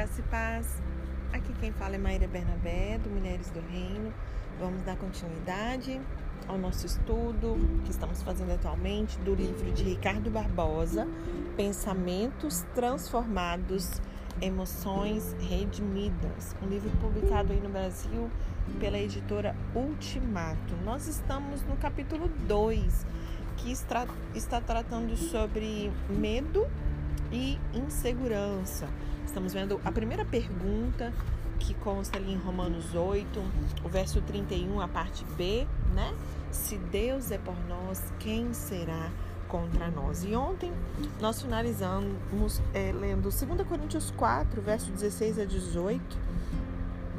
Graça e paz. Aqui quem fala é Maíra Bernabé, do Mulheres do Reino. Vamos dar continuidade ao nosso estudo que estamos fazendo atualmente do livro de Ricardo Barbosa, Pensamentos Transformados, Emoções Redimidas, um livro publicado aí no Brasil pela editora Ultimato. Nós estamos no capítulo 2, que está, está tratando sobre medo e insegurança. Estamos vendo a primeira pergunta que consta ali em Romanos 8, o verso 31, a parte B, né? Se Deus é por nós, quem será contra nós? E ontem nós finalizamos é, lendo 2 Coríntios 4, verso 16 a 18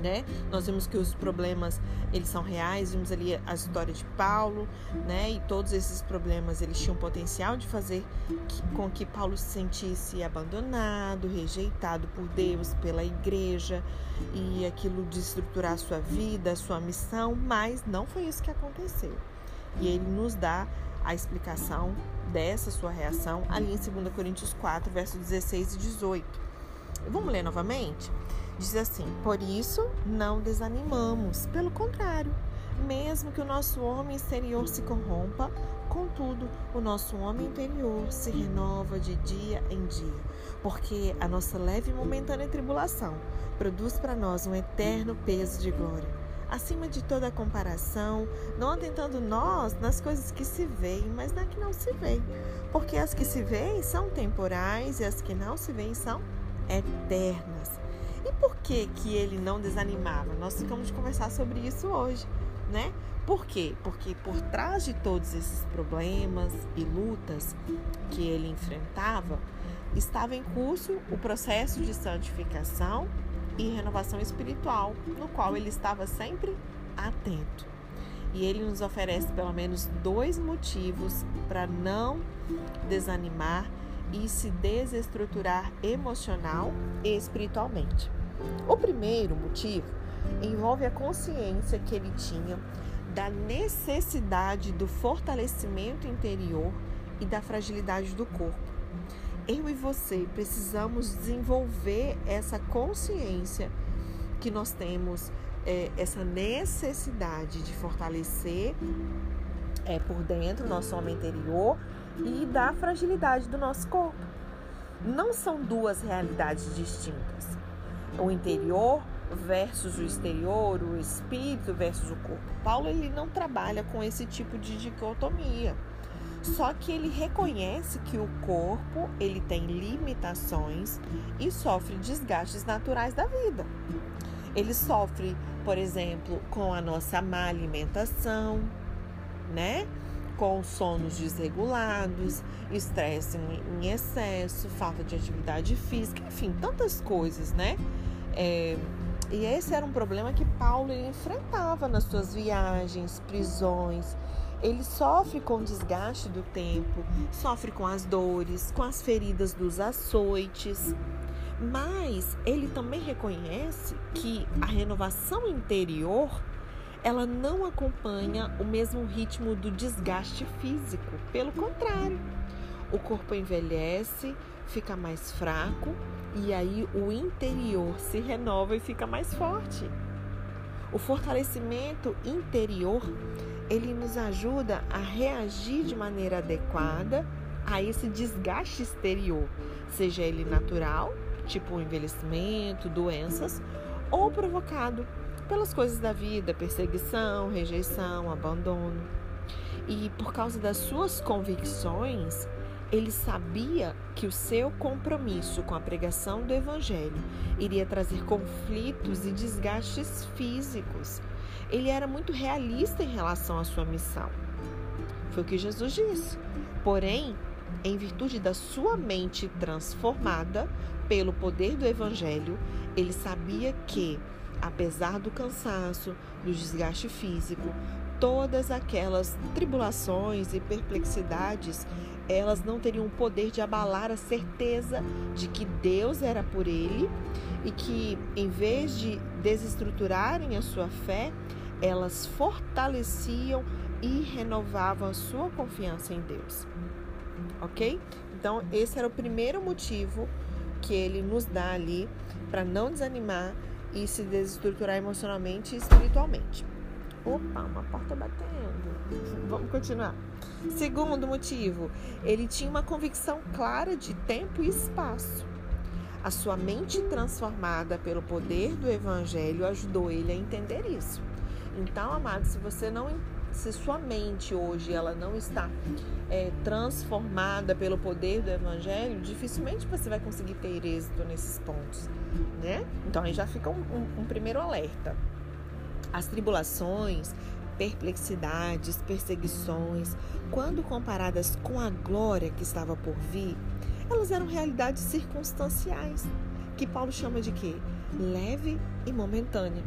né? Nós vimos que os problemas eles são reais, vimos ali a história de Paulo, né? E todos esses problemas eles tinham potencial de fazer que, com que Paulo se sentisse abandonado, rejeitado por Deus, pela igreja e aquilo de estruturar a sua vida, a sua missão, mas não foi isso que aconteceu. E ele nos dá a explicação dessa sua reação ali em 2 Coríntios 4, versos 16 e 18. Vamos ler novamente? Diz assim: Por isso não desanimamos, pelo contrário, mesmo que o nosso homem exterior se corrompa, contudo, o nosso homem interior se renova de dia em dia, porque a nossa leve e momentânea tribulação produz para nós um eterno peso de glória. Acima de toda comparação, não atentando nós nas coisas que se veem, mas na que não se veem, porque as que se veem são temporais e as que não se veem são eternas. E por que que ele não desanimava? Nós ficamos de conversar sobre isso hoje, né? Por quê? Porque por trás de todos esses problemas e lutas que ele enfrentava, estava em curso o processo de santificação e renovação espiritual, no qual ele estava sempre atento. E ele nos oferece pelo menos dois motivos para não desanimar e se desestruturar emocional e espiritualmente. O primeiro motivo envolve a consciência que ele tinha da necessidade do fortalecimento interior e da fragilidade do corpo. Eu e você precisamos desenvolver essa consciência que nós temos, é, essa necessidade de fortalecer é, por dentro nosso homem interior e da fragilidade do nosso corpo. Não são duas realidades distintas. O interior versus o exterior, o espírito versus o corpo. Paulo ele não trabalha com esse tipo de dicotomia. Só que ele reconhece que o corpo ele tem limitações e sofre desgastes naturais da vida. Ele sofre, por exemplo, com a nossa má alimentação, né? com sonos desregulados, estresse em excesso, falta de atividade física, enfim, tantas coisas, né? É, e esse era um problema que Paulo enfrentava nas suas viagens, prisões. Ele sofre com o desgaste do tempo, sofre com as dores, com as feridas dos açoites. Mas ele também reconhece que a renovação interior ela não acompanha o mesmo ritmo do desgaste físico. Pelo contrário, o corpo envelhece, fica mais fraco e aí o interior se renova e fica mais forte. O fortalecimento interior, ele nos ajuda a reagir de maneira adequada a esse desgaste exterior, seja ele natural, tipo envelhecimento, doenças, ou provocado pelas coisas da vida, perseguição, rejeição, abandono. E por causa das suas convicções, ele sabia que o seu compromisso com a pregação do Evangelho iria trazer conflitos e desgastes físicos. Ele era muito realista em relação à sua missão. Foi o que Jesus disse. Porém, em virtude da sua mente transformada pelo poder do Evangelho, ele sabia que apesar do cansaço, do desgaste físico, todas aquelas tribulações e perplexidades, elas não teriam o poder de abalar a certeza de que Deus era por ele e que, em vez de desestruturarem a sua fé, elas fortaleciam e renovavam a sua confiança em Deus. Ok? Então, esse era o primeiro motivo que ele nos dá ali para não desanimar e se desestruturar emocionalmente e espiritualmente. Opa, uma porta batendo. Vamos continuar. Segundo motivo, ele tinha uma convicção clara de tempo e espaço. A sua mente transformada pelo poder do evangelho ajudou ele a entender isso. Então, amado, se você não se sua mente hoje ela não está é, transformada pelo poder do evangelho, dificilmente você vai conseguir ter êxito nesses pontos, né? Então aí já fica um, um, um primeiro alerta. As tribulações, perplexidades, perseguições, quando comparadas com a glória que estava por vir, elas eram realidades circunstanciais, que Paulo chama de quê? Leve e momentânea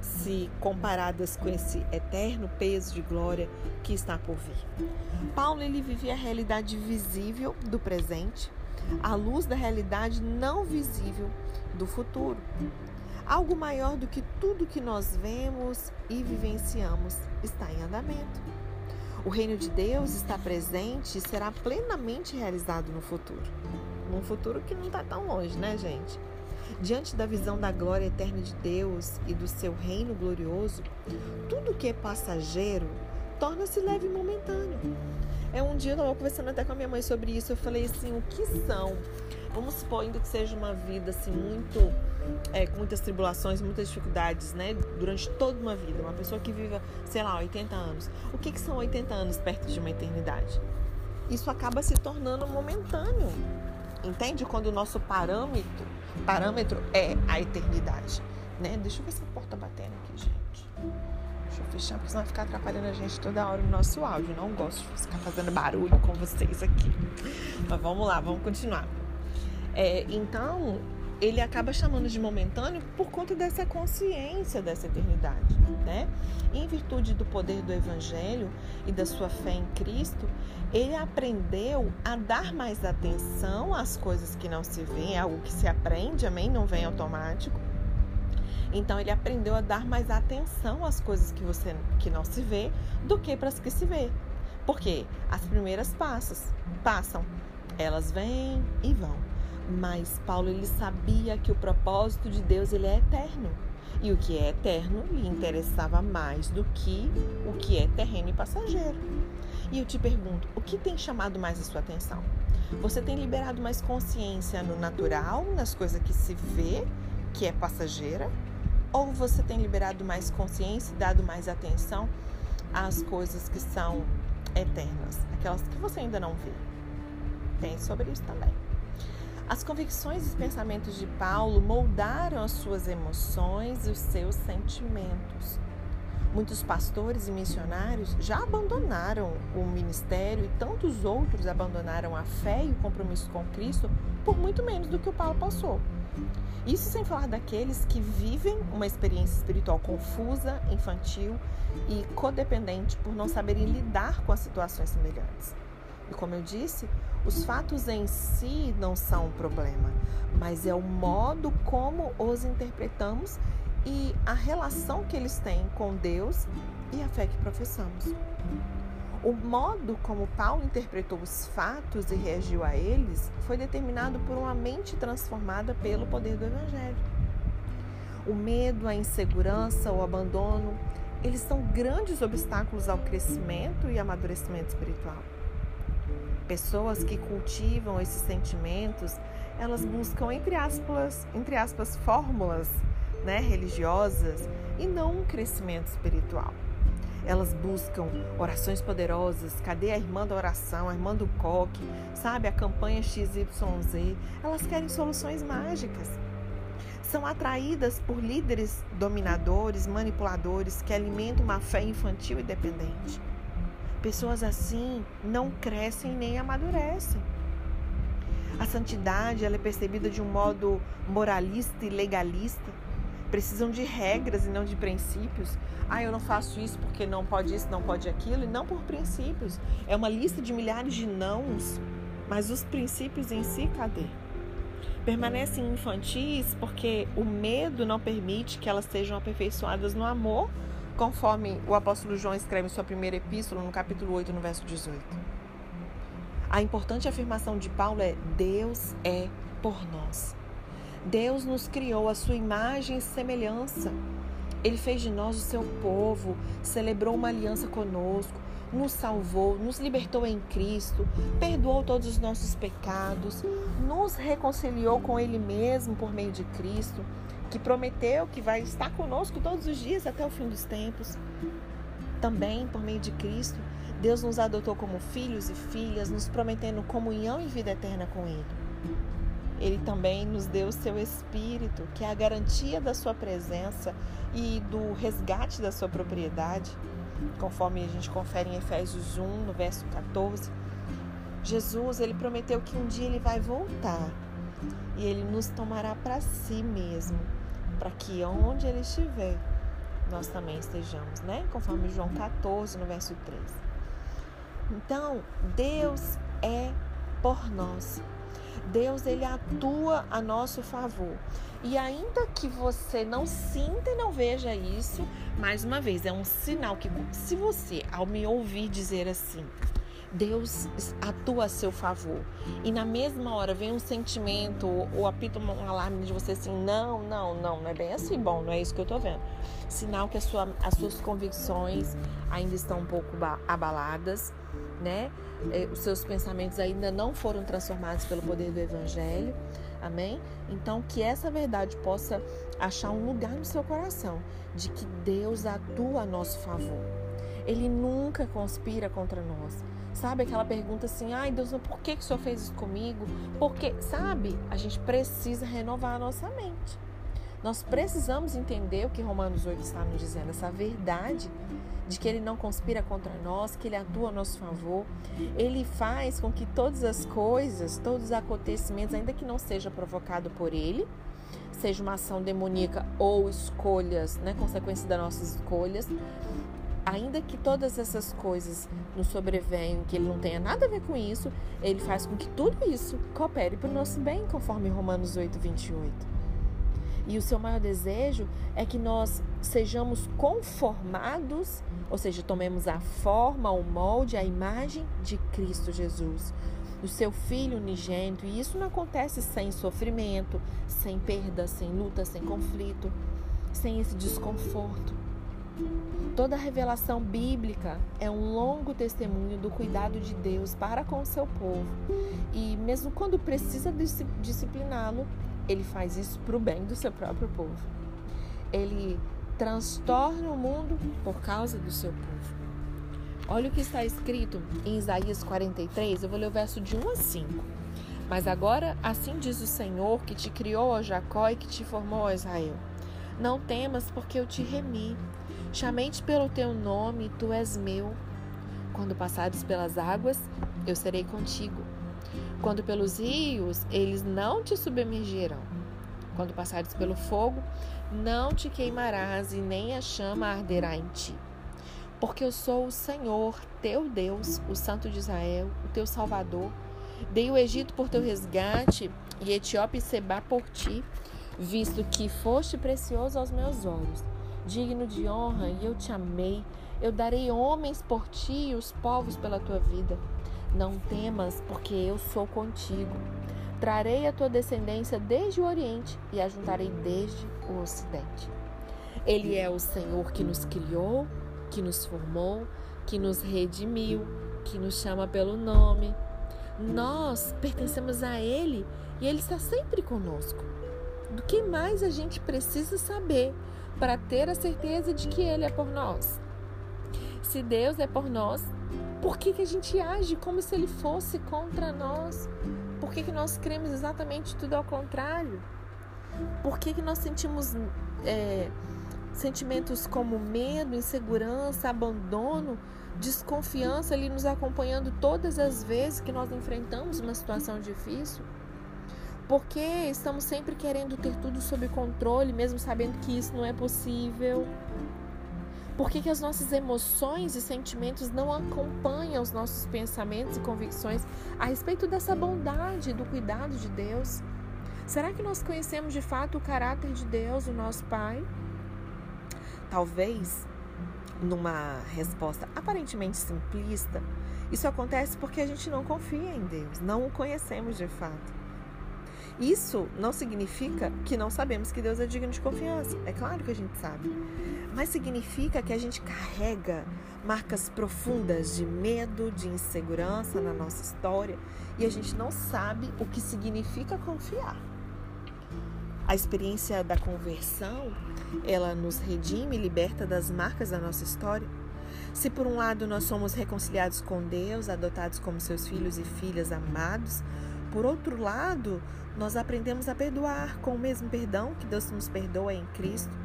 se comparadas com esse eterno peso de glória que está por vir. Paulo ele vivia a realidade visível do presente, à luz da realidade não visível do futuro. Algo maior do que tudo que nós vemos e vivenciamos está em andamento. O reino de Deus está presente e será plenamente realizado no futuro. Num futuro que não está tão longe, né, gente? Diante da visão da glória eterna de Deus e do seu reino glorioso, tudo que é passageiro torna-se leve e momentâneo. É um dia eu estava conversando até com a minha mãe sobre isso. Eu falei assim, o que são? Vamos supor ainda que seja uma vida assim muito é, com muitas tribulações, muitas dificuldades, né? Durante toda uma vida, uma pessoa que viva, sei lá, 80 anos. O que, que são 80 anos perto de uma eternidade? Isso acaba se tornando momentâneo. Entende? Quando o nosso parâmetro, parâmetro é a eternidade. Né? Deixa eu ver se a porta batendo aqui, gente. Deixa eu fechar, porque senão vai ficar atrapalhando a gente toda hora no nosso áudio. Não gosto de ficar fazendo barulho com vocês aqui. Mas vamos lá, vamos continuar. É, então, ele acaba chamando de momentâneo por conta dessa consciência dessa eternidade, né? Em virtude do poder do evangelho e da sua fé em Cristo, ele aprendeu a dar mais atenção às coisas que não se veem, é algo que se aprende, amém? Não vem automático. Então ele aprendeu a dar mais atenção às coisas que você que não se vê do que para as que se vê. Porque as primeiras passas, passam, elas vêm e vão mas Paulo ele sabia que o propósito de Deus ele é eterno. E o que é eterno lhe interessava mais do que o que é terreno e passageiro. E eu te pergunto, o que tem chamado mais a sua atenção? Você tem liberado mais consciência no natural, nas coisas que se vê, que é passageira? Ou você tem liberado mais consciência e dado mais atenção às coisas que são eternas, aquelas que você ainda não vê? Pense sobre isso também. As convicções e pensamentos de Paulo moldaram as suas emoções e os seus sentimentos. Muitos pastores e missionários já abandonaram o ministério e tantos outros abandonaram a fé e o compromisso com Cristo por muito menos do que o Paulo passou. Isso sem falar daqueles que vivem uma experiência espiritual confusa, infantil e codependente por não saberem lidar com as situações semelhantes. E como eu disse, os fatos em si não são um problema, mas é o modo como os interpretamos e a relação que eles têm com Deus e a fé que professamos. O modo como Paulo interpretou os fatos e reagiu a eles foi determinado por uma mente transformada pelo poder do Evangelho. O medo, a insegurança, o abandono, eles são grandes obstáculos ao crescimento e amadurecimento espiritual. Pessoas que cultivam esses sentimentos, elas buscam entre aspas, entre aspas fórmulas, né, religiosas e não um crescimento espiritual. Elas buscam orações poderosas. Cadê a irmã da oração, a irmã do coque, sabe? A campanha XYZ. Elas querem soluções mágicas. São atraídas por líderes dominadores, manipuladores que alimentam uma fé infantil e dependente. Pessoas assim não crescem nem amadurecem. A santidade ela é percebida de um modo moralista e legalista. Precisam de regras e não de princípios. Ah, eu não faço isso porque não pode isso, não pode aquilo, e não por princípios. É uma lista de milhares de nãos, mas os princípios em si, cadê? Permanecem infantis porque o medo não permite que elas sejam aperfeiçoadas no amor conforme o apóstolo João escreve em sua primeira epístola, no capítulo 8, no verso 18. A importante afirmação de Paulo é: Deus é por nós. Deus nos criou a sua imagem e semelhança. Ele fez de nós o seu povo, celebrou uma aliança conosco, nos salvou, nos libertou em Cristo, perdoou todos os nossos pecados, nos reconciliou com Ele mesmo por meio de Cristo, que prometeu que vai estar conosco todos os dias até o fim dos tempos. Também, por meio de Cristo, Deus nos adotou como filhos e filhas, nos prometendo comunhão e vida eterna com Ele. Ele também nos deu o seu Espírito, que é a garantia da sua presença e do resgate da sua propriedade, conforme a gente confere em Efésios 1, no verso 14. Jesus, ele prometeu que um dia ele vai voltar e ele nos tomará para si mesmo, para que onde ele estiver, nós também estejamos, né? Conforme João 14, no verso 3. Então, Deus é por nós. Deus ele atua a nosso favor. E ainda que você não sinta e não veja isso, mais uma vez, é um sinal que se você, ao me ouvir dizer assim, Deus atua a seu favor. E na mesma hora vem um sentimento ou apita um alarme de você assim: não, não, não, não é bem assim, bom, não é isso que eu tô vendo. Sinal que sua, as suas convicções ainda estão um pouco abaladas, né? É, os seus pensamentos ainda não foram transformados pelo poder do Evangelho. Amém? Então, que essa verdade possa achar um lugar no seu coração de que Deus atua a nosso favor. Ele nunca conspira contra nós. Sabe aquela pergunta assim: ai Deus, por que, que o Senhor fez isso comigo? Porque, sabe, a gente precisa renovar a nossa mente. Nós precisamos entender o que Romanos 8 está nos dizendo, essa verdade de que ele não conspira contra nós, que ele atua a nosso favor. Ele faz com que todas as coisas, todos os acontecimentos, ainda que não seja provocado por ele, seja uma ação demoníaca ou escolhas, né, consequência das nossas escolhas, ainda que todas essas coisas nos sobrevenham, que ele não tenha nada a ver com isso, ele faz com que tudo isso coopere para o nosso bem, conforme Romanos 8, 28. E o seu maior desejo é que nós sejamos conformados, ou seja, tomemos a forma, o molde, a imagem de Cristo Jesus, o seu Filho unigênito. E isso não acontece sem sofrimento, sem perda, sem luta, sem conflito, sem esse desconforto. Toda a revelação bíblica é um longo testemunho do cuidado de Deus para com o seu povo. E mesmo quando precisa discipliná-lo, ele faz isso para o bem do seu próprio povo. Ele transtorna o mundo por causa do seu povo. Olha o que está escrito em Isaías 43, eu vou ler o verso de 1 a 5. Mas agora, assim diz o Senhor que te criou, ó Jacó, e que te formou, ó Israel. Não temas, porque eu te remi. Chamei-te pelo teu nome, tu és meu. Quando passares pelas águas, eu serei contigo. Quando pelos rios, eles não te submergirão. Quando passares pelo fogo, não te queimarás e nem a chama arderá em ti. Porque eu sou o Senhor, teu Deus, o Santo de Israel, o teu Salvador. Dei o Egito por teu resgate e Etiópia e Seba por ti, visto que foste precioso aos meus olhos, digno de honra, e eu te amei. Eu darei homens por ti e os povos pela tua vida. Não temas, porque eu sou contigo. Trarei a tua descendência desde o Oriente e a juntarei desde o Ocidente. Ele é o Senhor que nos criou, que nos formou, que nos redimiu, que nos chama pelo nome. Nós pertencemos a Ele e Ele está sempre conosco. Do que mais a gente precisa saber para ter a certeza de que Ele é por nós? Se Deus é por nós, por que, que a gente age como se ele fosse contra nós? Por que, que nós cremos exatamente tudo ao contrário? Por que, que nós sentimos é, sentimentos como medo, insegurança, abandono, desconfiança ali nos acompanhando todas as vezes que nós enfrentamos uma situação difícil? Porque estamos sempre querendo ter tudo sob controle, mesmo sabendo que isso não é possível? Por que, que as nossas emoções e sentimentos não acompanham os nossos pensamentos e convicções a respeito dessa bondade, do cuidado de Deus? Será que nós conhecemos de fato o caráter de Deus, o nosso Pai? Talvez, numa resposta aparentemente simplista, isso acontece porque a gente não confia em Deus, não o conhecemos de fato. Isso não significa que não sabemos que Deus é digno de confiança. É claro que a gente sabe. Mas significa que a gente carrega marcas profundas de medo, de insegurança na nossa história e a gente não sabe o que significa confiar. A experiência da conversão, ela nos redime e liberta das marcas da nossa história. Se por um lado nós somos reconciliados com Deus, adotados como seus filhos e filhas amados, por outro lado, nós aprendemos a perdoar com o mesmo perdão que Deus nos perdoa em Cristo.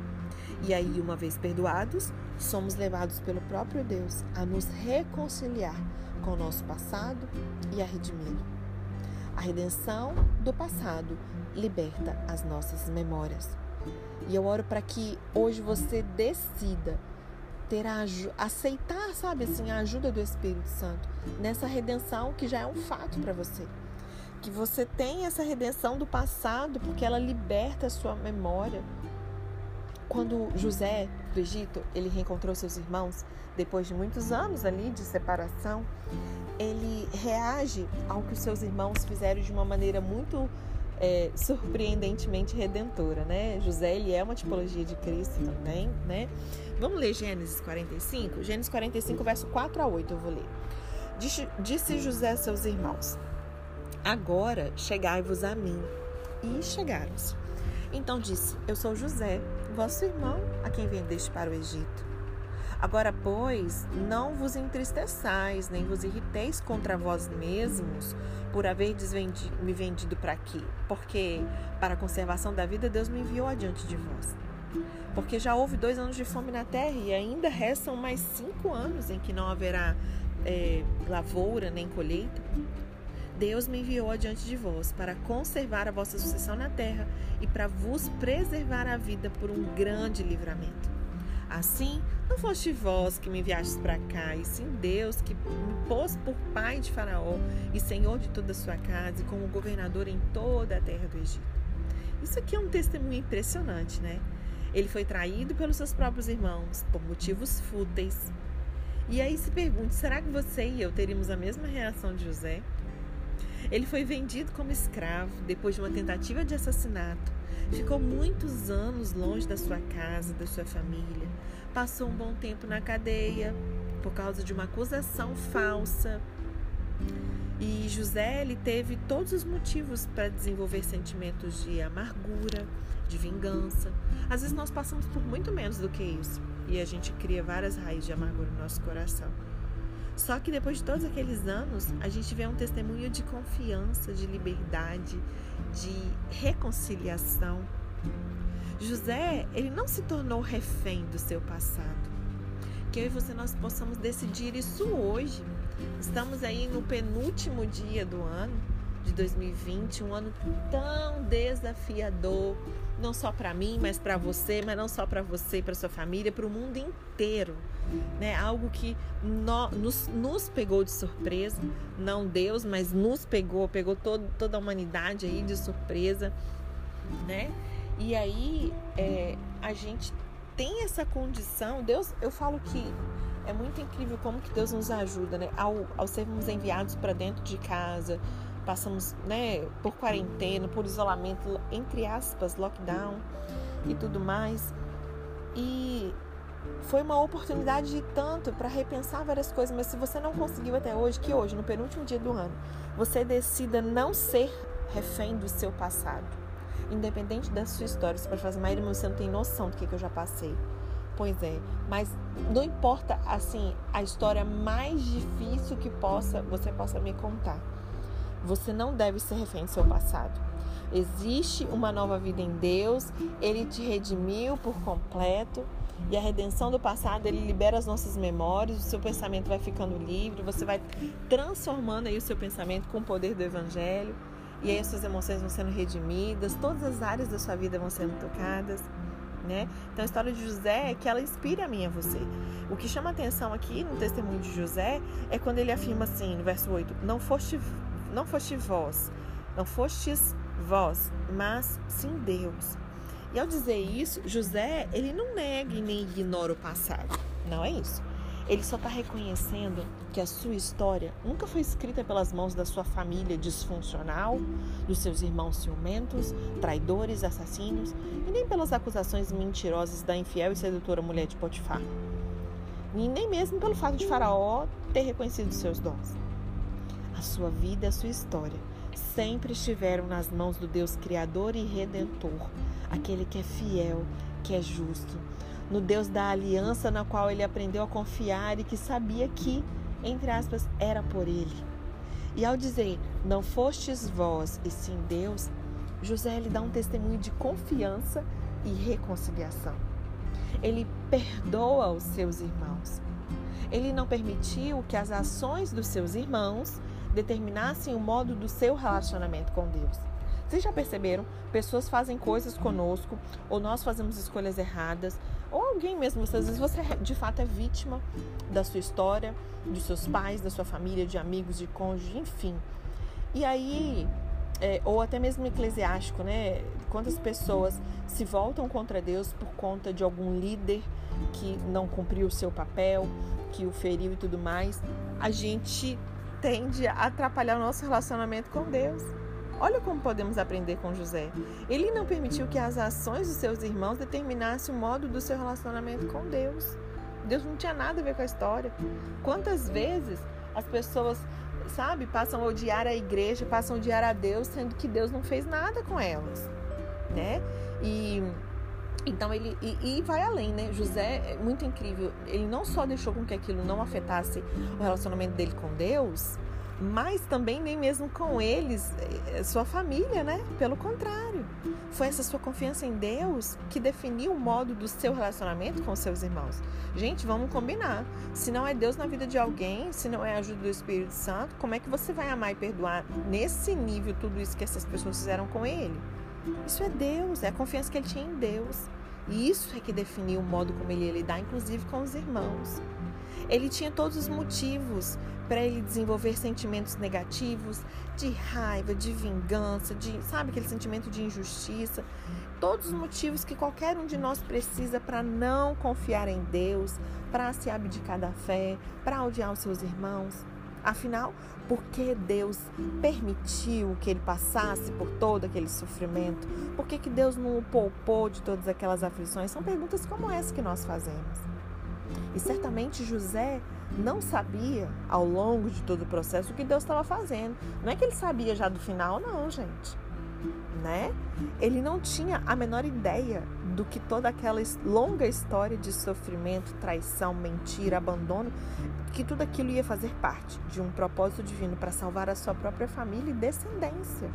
E aí, uma vez perdoados, somos levados pelo próprio Deus a nos reconciliar com o nosso passado e a redimi-lo. A redenção do passado liberta as nossas memórias. E eu oro para que hoje você decida ter a, aceitar, sabe assim, a ajuda do Espírito Santo nessa redenção que já é um fato para você que você tem essa redenção do passado, porque ela liberta a sua memória. Quando José do Egito, ele reencontrou seus irmãos depois de muitos anos ali de separação, ele reage ao que os seus irmãos fizeram de uma maneira muito é, surpreendentemente redentora, né? José ele é uma tipologia de Cristo também, né? Vamos ler Gênesis 45? Gênesis 45, verso 4 a 8, eu vou ler. Disse, José a seus irmãos: Agora chegai-vos a mim. E chegaram-se. Então disse: Eu sou José, vosso irmão, a quem vendeste para o Egito. Agora, pois, não vos entristeçais, nem vos irriteis contra vós mesmos por haverdes me vendido para aqui, porque para a conservação da vida Deus me enviou adiante de vós. Porque já houve dois anos de fome na terra e ainda restam mais cinco anos em que não haverá é, lavoura nem colheita. Deus me enviou adiante de vós para conservar a vossa sucessão na terra e para vos preservar a vida por um grande livramento. Assim, não foste vós que me enviastes para cá, e sim Deus que me pôs por pai de Faraó e senhor de toda a sua casa e como governador em toda a terra do Egito. Isso aqui é um testemunho impressionante, né? Ele foi traído pelos seus próprios irmãos por motivos fúteis. E aí se pergunte: será que você e eu teríamos a mesma reação de José? Ele foi vendido como escravo depois de uma tentativa de assassinato. Ficou muitos anos longe da sua casa, da sua família. Passou um bom tempo na cadeia por causa de uma acusação falsa. E José ele teve todos os motivos para desenvolver sentimentos de amargura, de vingança. Às vezes nós passamos por muito menos do que isso e a gente cria várias raízes de amargura no nosso coração. Só que depois de todos aqueles anos, a gente vê um testemunho de confiança, de liberdade, de reconciliação. José, ele não se tornou refém do seu passado. Que eu e você nós possamos decidir isso hoje. Estamos aí no penúltimo dia do ano de 2020, um ano tão desafiador, não só para mim, mas para você, mas não só para você, para sua família, para o mundo inteiro, né? Algo que no, nos, nos pegou de surpresa, não Deus, mas nos pegou, pegou todo, toda a humanidade aí de surpresa, né? E aí é, a gente tem essa condição. Deus, eu falo que é muito incrível como que Deus nos ajuda, né? Ao, ao sermos enviados para dentro de casa, passamos né, por quarentena, por isolamento, entre aspas, lockdown e tudo mais. E foi uma oportunidade de tanto para repensar várias coisas, mas se você não conseguiu até hoje, que hoje, no penúltimo dia do ano, você decida não ser refém do seu passado, independente da sua história. Você pode fazer, mas você não tem noção do que, que eu já passei. Pois é, mas não importa assim a história mais difícil que possa você possa me contar. Você não deve ser refém do seu passado. Existe uma nova vida em Deus, ele te redimiu por completo. E a redenção do passado, ele libera as nossas memórias, o seu pensamento vai ficando livre, você vai transformando aí o seu pensamento com o poder do evangelho. E aí as suas emoções vão sendo redimidas, todas as áreas da sua vida vão sendo tocadas. Né? Então a história de José é que ela inspira a mim e a você. O que chama atenção aqui no testemunho de José é quando ele afirma assim, no verso 8: Não foste não foste vós, não fostes vós, mas sim Deus. E ao dizer isso, José, ele não nega e nem ignora o passado. Não é isso. Ele só está reconhecendo que a sua história nunca foi escrita pelas mãos da sua família disfuncional, dos seus irmãos ciumentos, traidores, assassinos, e nem pelas acusações mentirosas da infiel e sedutora mulher de Potifar. E nem mesmo pelo fato de Faraó ter reconhecido seus dons. A sua vida a sua história sempre estiveram nas mãos do Deus Criador e Redentor, aquele que é fiel, que é justo, no Deus da aliança na qual ele aprendeu a confiar e que sabia que, entre aspas, era por ele. E ao dizer, não fostes vós e sim Deus, José lhe dá um testemunho de confiança e reconciliação. Ele perdoa os seus irmãos. Ele não permitiu que as ações dos seus irmãos determinassem o modo do seu relacionamento com Deus. Vocês já perceberam? Pessoas fazem coisas conosco, ou nós fazemos escolhas erradas, ou alguém mesmo, às vezes você de fato é vítima da sua história, dos seus pais, da sua família, de amigos, de cônjuge, enfim. E aí, é, ou até mesmo eclesiástico, né? Quantas pessoas se voltam contra Deus por conta de algum líder que não cumpriu o seu papel, que o feriu e tudo mais. A gente tende a atrapalhar o nosso relacionamento com Deus. Olha como podemos aprender com José. Ele não permitiu que as ações dos seus irmãos determinassem o modo do seu relacionamento com Deus. Deus não tinha nada a ver com a história. Quantas vezes as pessoas, sabe, passam a odiar a igreja, passam a odiar a Deus, sendo que Deus não fez nada com elas, né? E então ele e, e, vai além, né? José é muito incrível. Ele não só deixou com que aquilo não afetasse o relacionamento dele com Deus, mas também nem mesmo com eles, eh, sua família, né? Pelo contrário, foi essa sua confiança em Deus que definiu o modo do seu relacionamento com seus irmãos. Gente, vamos combinar. Se não é Deus na vida de alguém, se não é a ajuda do Espírito Santo, como é que você vai amar e perdoar nesse nível tudo isso que essas pessoas fizeram com ele? Isso é Deus, é a confiança que ele tinha em Deus. E isso é que definiu o modo como ele ia lidar, inclusive com os irmãos. Ele tinha todos os motivos para ele desenvolver sentimentos negativos, de raiva, de vingança, de, sabe, aquele sentimento de injustiça. Todos os motivos que qualquer um de nós precisa para não confiar em Deus, para se abdicar da fé, para odiar os seus irmãos. Afinal, por que Deus permitiu que ele passasse por todo aquele sofrimento? Por que, que Deus não o poupou de todas aquelas aflições? São perguntas como essa que nós fazemos. E certamente José não sabia ao longo de todo o processo o que Deus estava fazendo. Não é que ele sabia já do final, não, gente. Né? Ele não tinha a menor ideia do que toda aquela longa história de sofrimento, traição, mentira, abandono, que tudo aquilo ia fazer parte de um propósito divino para salvar a sua própria família e descendência.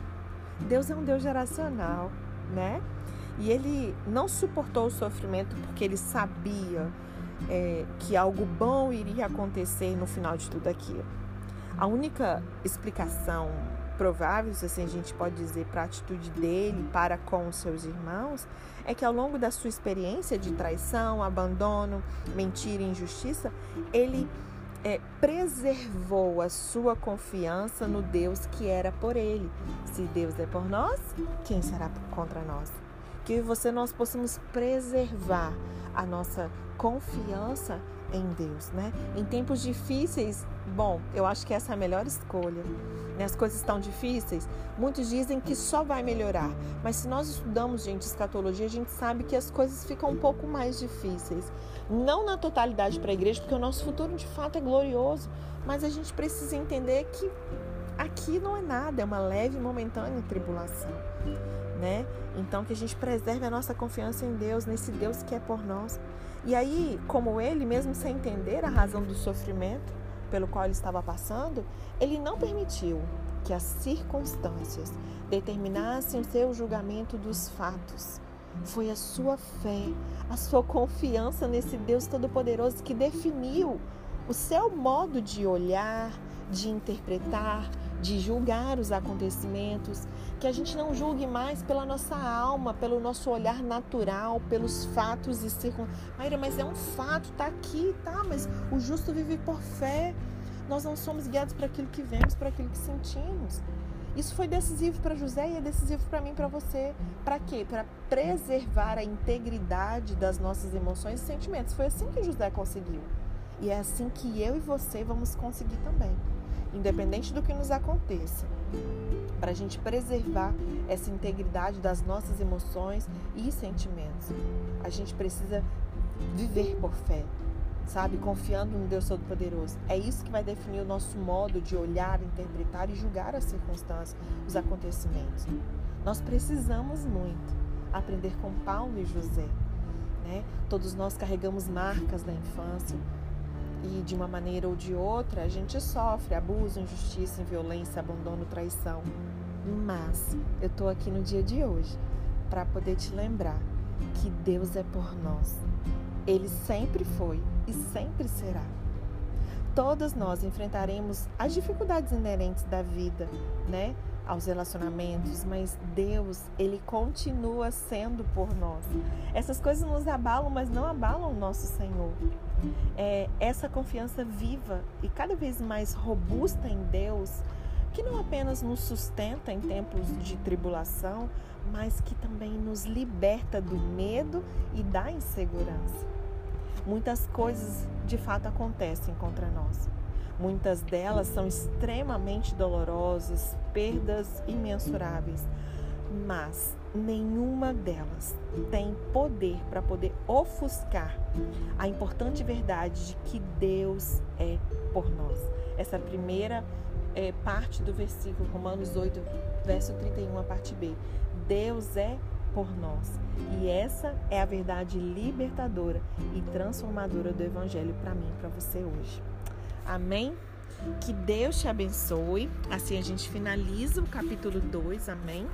Deus é um Deus geracional, né? E ele não suportou o sofrimento porque ele sabia é, que algo bom iria acontecer no final de tudo aquilo. A única explicação provável, assim a gente pode dizer, para a atitude dele para com os seus irmãos, é que ao longo da sua experiência de traição, abandono, mentira e injustiça, ele é, preservou a sua confiança no Deus que era por ele. Se Deus é por nós, quem será contra nós? Que você nós possamos preservar a nossa confiança em Deus, né? Em tempos difíceis, bom, eu acho que essa é a melhor escolha. Né? As coisas estão difíceis, muitos dizem que só vai melhorar, mas se nós estudamos, gente, escatologia, a gente sabe que as coisas ficam um pouco mais difíceis. Não na totalidade para a igreja, porque o nosso futuro de fato é glorioso, mas a gente precisa entender que aqui não é nada, é uma leve e momentânea tribulação. Né? Então que a gente preserve a nossa confiança em Deus, nesse Deus que é por nós. E aí, como ele, mesmo sem entender a razão do sofrimento pelo qual ele estava passando, ele não permitiu que as circunstâncias determinassem o seu julgamento dos fatos. Foi a sua fé, a sua confiança nesse Deus Todo-Poderoso que definiu o seu modo de olhar, de interpretar, de julgar os acontecimentos, que a gente não julgue mais pela nossa alma, pelo nosso olhar natural, pelos fatos e circunstâncias. Maíra, mas é um fato, tá aqui, tá, mas o justo vive por fé. Nós não somos guiados para aquilo que vemos, para aquilo que sentimos. Isso foi decisivo para José e é decisivo para mim para você. Para quê? Para preservar a integridade das nossas emoções e sentimentos. Foi assim que José conseguiu. E é assim que eu e você vamos conseguir também, independente do que nos aconteça. Para a gente preservar essa integridade das nossas emoções e sentimentos, a gente precisa viver por fé, sabe? Confiando no Deus Todo-Poderoso. É isso que vai definir o nosso modo de olhar, interpretar e julgar as circunstâncias, os acontecimentos. Nós precisamos muito aprender com Paulo e José. Né? Todos nós carregamos marcas da infância e de uma maneira ou de outra a gente sofre abuso, injustiça, violência, abandono, traição. Mas eu estou aqui no dia de hoje para poder te lembrar que Deus é por nós. Ele sempre foi e sempre será. Todos nós enfrentaremos as dificuldades inerentes da vida, né? aos relacionamentos, mas Deus, ele continua sendo por nós. Essas coisas nos abalam, mas não abalam o nosso Senhor. É, essa confiança viva e cada vez mais robusta em Deus, que não apenas nos sustenta em tempos de tribulação, mas que também nos liberta do medo e da insegurança. Muitas coisas de fato acontecem contra nós Muitas delas são extremamente dolorosas, perdas imensuráveis, mas nenhuma delas tem poder para poder ofuscar a importante verdade de que Deus é por nós. Essa primeira é, parte do versículo Romanos 8, verso 31, a parte B. Deus é por nós. E essa é a verdade libertadora e transformadora do Evangelho para mim e para você hoje. Amém? Que Deus te abençoe. Assim a gente finaliza o capítulo 2, amém?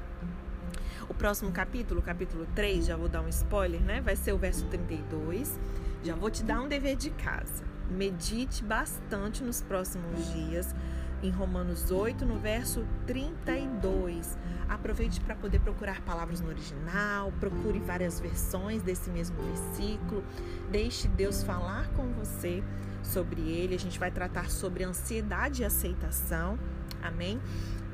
O próximo capítulo, capítulo 3, já vou dar um spoiler, né? Vai ser o verso 32. Já vou te dar um dever de casa. Medite bastante nos próximos dias em Romanos 8, no verso 32. Aproveite para poder procurar palavras no original, procure várias versões desse mesmo versículo. Deixe Deus falar com você sobre ele. A gente vai tratar sobre ansiedade e aceitação. Amém?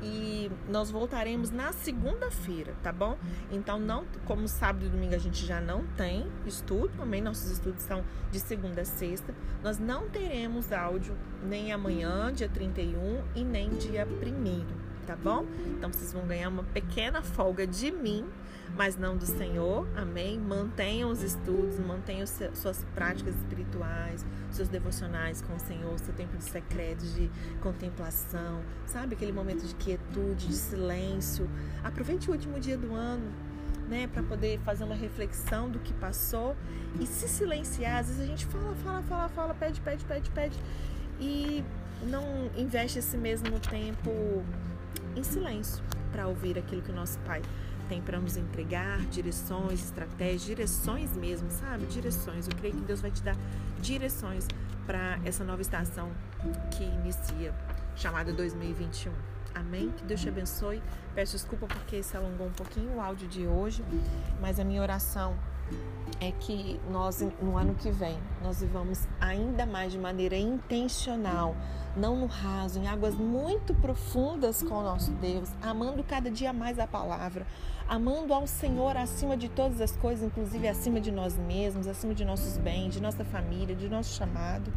E nós voltaremos na segunda-feira, tá bom? Então, não, como sábado e domingo a gente já não tem estudo, amém? Nossos estudos são de segunda a sexta. Nós não teremos áudio nem amanhã, dia 31, e nem dia 1 tá bom? Então vocês vão ganhar uma pequena folga de mim, mas não do Senhor, amém? Mantenham os estudos, mantenham suas práticas espirituais, seus devocionais com o Senhor, seu tempo de secreto, de contemplação, sabe? Aquele momento de quietude, de silêncio. Aproveite o último dia do ano, né, para poder fazer uma reflexão do que passou e se silenciar. Às vezes a gente fala, fala, fala, fala, pede, pede, pede, pede e não investe esse mesmo tempo em silêncio para ouvir aquilo que o nosso Pai tem para nos entregar, direções, estratégias, direções mesmo, sabe? Direções. Eu creio que Deus vai te dar direções para essa nova estação que inicia, chamada 2021. Amém? Que Deus te abençoe. Peço desculpa porque se alongou um pouquinho o áudio de hoje, mas a minha oração é que nós, no ano que vem, nós vivamos ainda mais de maneira intencional, não no raso, em águas muito profundas com o nosso Deus, amando cada dia mais a palavra, amando ao Senhor acima de todas as coisas, inclusive acima de nós mesmos, acima de nossos bens, de nossa família, de nosso chamado.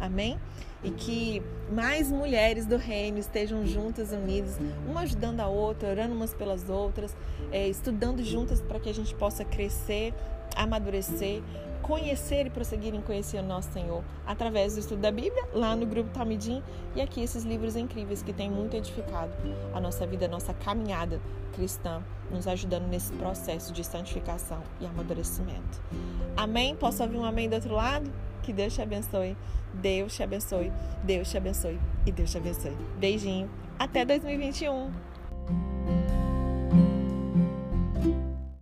Amém? E que mais mulheres do reino estejam juntas, unidas, uma ajudando a outra, orando umas pelas outras, é, estudando juntas para que a gente possa crescer, amadurecer, conhecer e prosseguir em conhecer o nosso Senhor através do estudo da Bíblia, lá no grupo Talmidim e aqui esses livros incríveis que têm muito edificado a nossa vida, a nossa caminhada cristã, nos ajudando nesse processo de santificação e amadurecimento. Amém? Posso ouvir um amém do outro lado? Que Deus te abençoe. Deus te abençoe. Deus te abençoe. E Deus te abençoe. Beijinho. Até 2021.